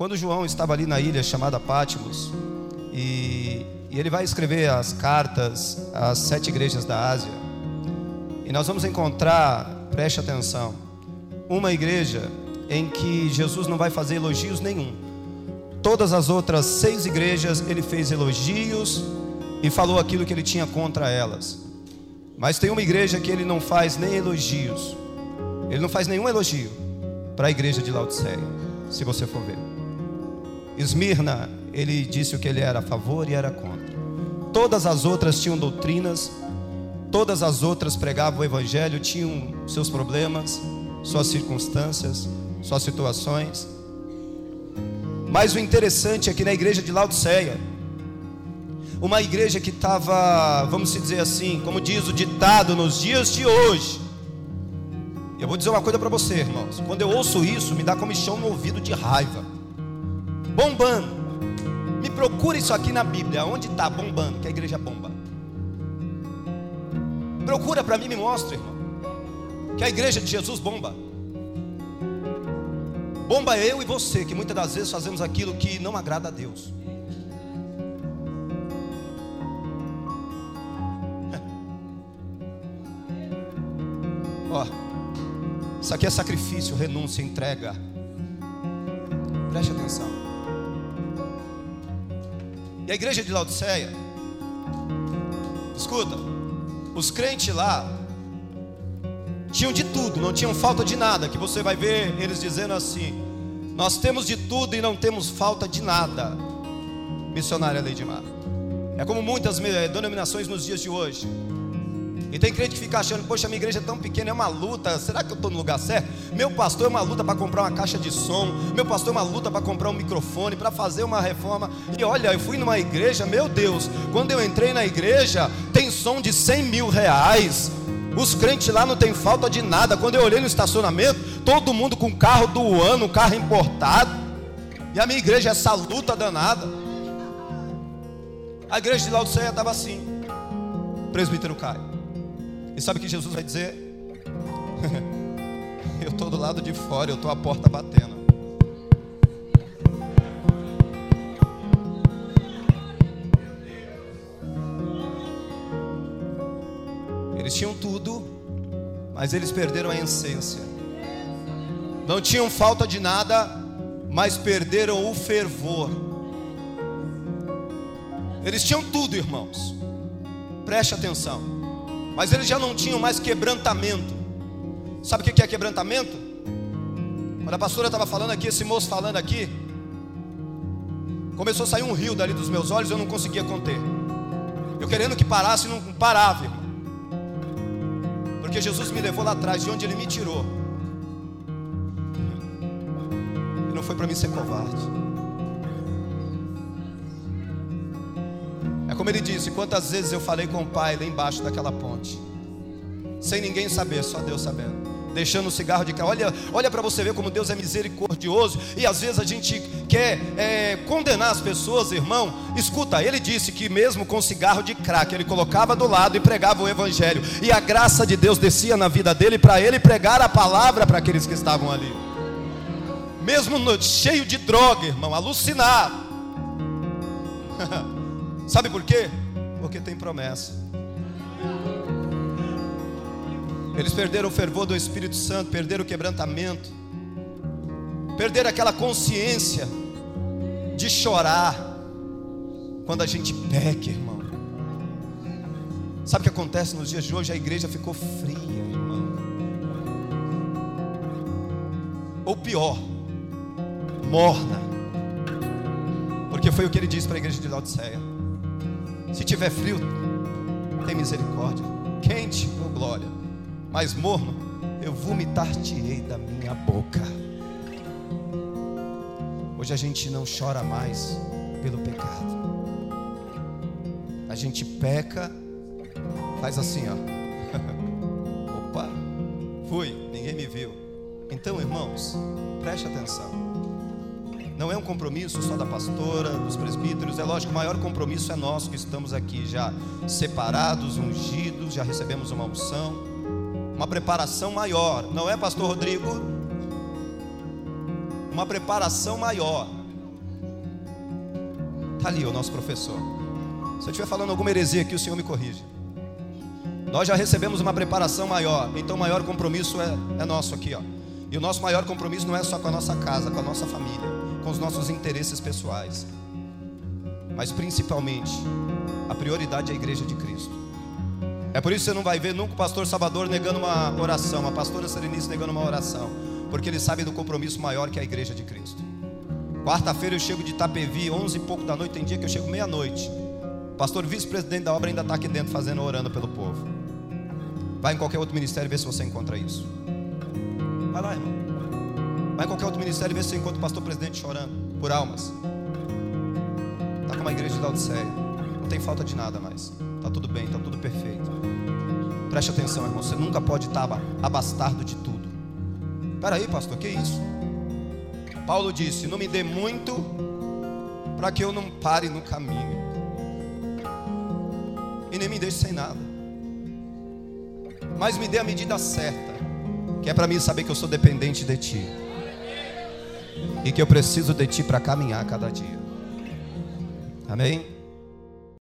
Quando João estava ali na ilha chamada Pátimos, e, e ele vai escrever as cartas às sete igrejas da Ásia, e nós vamos encontrar, preste atenção, uma igreja em que Jesus não vai fazer elogios nenhum. Todas as outras seis igrejas ele fez elogios e falou aquilo que ele tinha contra elas. Mas tem uma igreja que ele não faz nem elogios. Ele não faz nenhum elogio para a igreja de Laodiceia, se você for ver. Esmirna, ele disse o que ele era a favor e era contra. Todas as outras tinham doutrinas, todas as outras pregavam o evangelho, tinham seus problemas, suas circunstâncias, suas situações. Mas o interessante é que na igreja de Laodiceia, uma igreja que estava, vamos dizer assim, como diz o ditado nos dias de hoje. Eu vou dizer uma coisa para você, irmãos. Quando eu ouço isso, me dá comichão no ouvido de raiva. Bombando. Me procura isso aqui na Bíblia. Onde está bombando? Que a igreja bomba. Procura para mim, me mostra, irmão. Que a igreja de Jesus bomba. Bomba eu e você, que muitas das vezes fazemos aquilo que não agrada a Deus. Ó, isso aqui é sacrifício, renúncia, entrega. Preste atenção. E a igreja de Laodiceia, escuta, os crentes lá tinham de tudo, não tinham falta de nada. Que você vai ver eles dizendo assim: Nós temos de tudo e não temos falta de nada. Missionária Leidmar. É como muitas denominações nos dias de hoje. E tem crente que fica achando, poxa, minha igreja é tão pequena, é uma luta. Será que eu estou no lugar certo? Meu pastor é uma luta para comprar uma caixa de som. Meu pastor é uma luta para comprar um microfone, para fazer uma reforma. E olha, eu fui numa igreja, meu Deus, quando eu entrei na igreja, tem som de 100 mil reais. Os crentes lá não tem falta de nada. Quando eu olhei no estacionamento, todo mundo com carro do ano, carro importado. E a minha igreja, essa luta danada. A igreja de Laodiceia estava assim. Presbítero Caio. E sabe o que Jesus vai dizer? eu estou do lado de fora, eu estou à porta batendo. Eles tinham tudo, mas eles perderam a essência. Não tinham falta de nada, mas perderam o fervor. Eles tinham tudo, irmãos. Preste atenção mas eles já não tinham mais quebrantamento. Sabe o que é quebrantamento? Quando a pastora estava falando aqui, esse moço falando aqui, começou a sair um rio dali dos meus olhos, eu não conseguia conter. Eu querendo que parasse, não parava, irmão. Porque Jesus me levou lá atrás, de onde Ele me tirou. E não foi para mim ser covarde. Como ele disse, quantas vezes eu falei com o pai lá embaixo daquela ponte, sem ninguém saber, só Deus sabendo. Deixando o cigarro de cá. Olha, olha para você ver como Deus é misericordioso. E às vezes a gente quer é, condenar as pessoas, irmão. Escuta, ele disse que mesmo com cigarro de crack, ele colocava do lado e pregava o evangelho. E a graça de Deus descia na vida dele para ele pregar a palavra para aqueles que estavam ali. Mesmo no, cheio de droga, irmão, alucinado. Sabe por quê? Porque tem promessa. Eles perderam o fervor do Espírito Santo, perderam o quebrantamento, perderam aquela consciência de chorar quando a gente peca, irmão. Sabe o que acontece nos dias de hoje? A igreja ficou fria, irmão. Ou pior, morna. Porque foi o que ele disse para a igreja de Laodiceia. Se tiver frio, tem misericórdia. Quente, oh glória. Mas morno, eu vomitar-te-ei da minha boca. Hoje a gente não chora mais pelo pecado. A gente peca, faz assim, ó. Opa, fui, ninguém me viu. Então, irmãos, preste atenção. Não é um compromisso só da pastora, dos presbíteros, é lógico, o maior compromisso é nosso que estamos aqui já separados, ungidos, já recebemos uma unção, uma preparação maior, não é, pastor Rodrigo? Uma preparação maior. Está ali o nosso professor. Se eu estiver falando alguma heresia aqui, o Senhor me corrige. Nós já recebemos uma preparação maior, então o maior compromisso é, é nosso aqui, ó. E o nosso maior compromisso não é só com a nossa casa, com a nossa família, com os nossos interesses pessoais, mas principalmente a prioridade é a igreja de Cristo. É por isso que você não vai ver nunca o pastor Salvador negando uma oração, a pastora Serenice negando uma oração, porque ele sabe do compromisso maior que é a igreja de Cristo. Quarta-feira eu chego de Itapevi, onze e pouco da noite, tem dia que eu chego meia-noite. Pastor vice-presidente da obra ainda está aqui dentro fazendo, orando pelo povo. Vai em qualquer outro ministério e vê se você encontra isso. Vai lá, irmão. Vai em qualquer outro ministério e vê se encontra o pastor presidente chorando por almas. Está com uma igreja de Laodiceia. Não tem falta de nada mais. Está tudo bem, está tudo perfeito. Preste atenção, irmão. Você nunca pode estar abastado de tudo. Espera aí, pastor, que isso? Paulo disse: Não me dê muito para que eu não pare no caminho. E nem me deixe sem nada mas me dê a medida certa, que é para mim saber que eu sou dependente de Ti e que eu preciso de Ti para caminhar cada dia. Amém?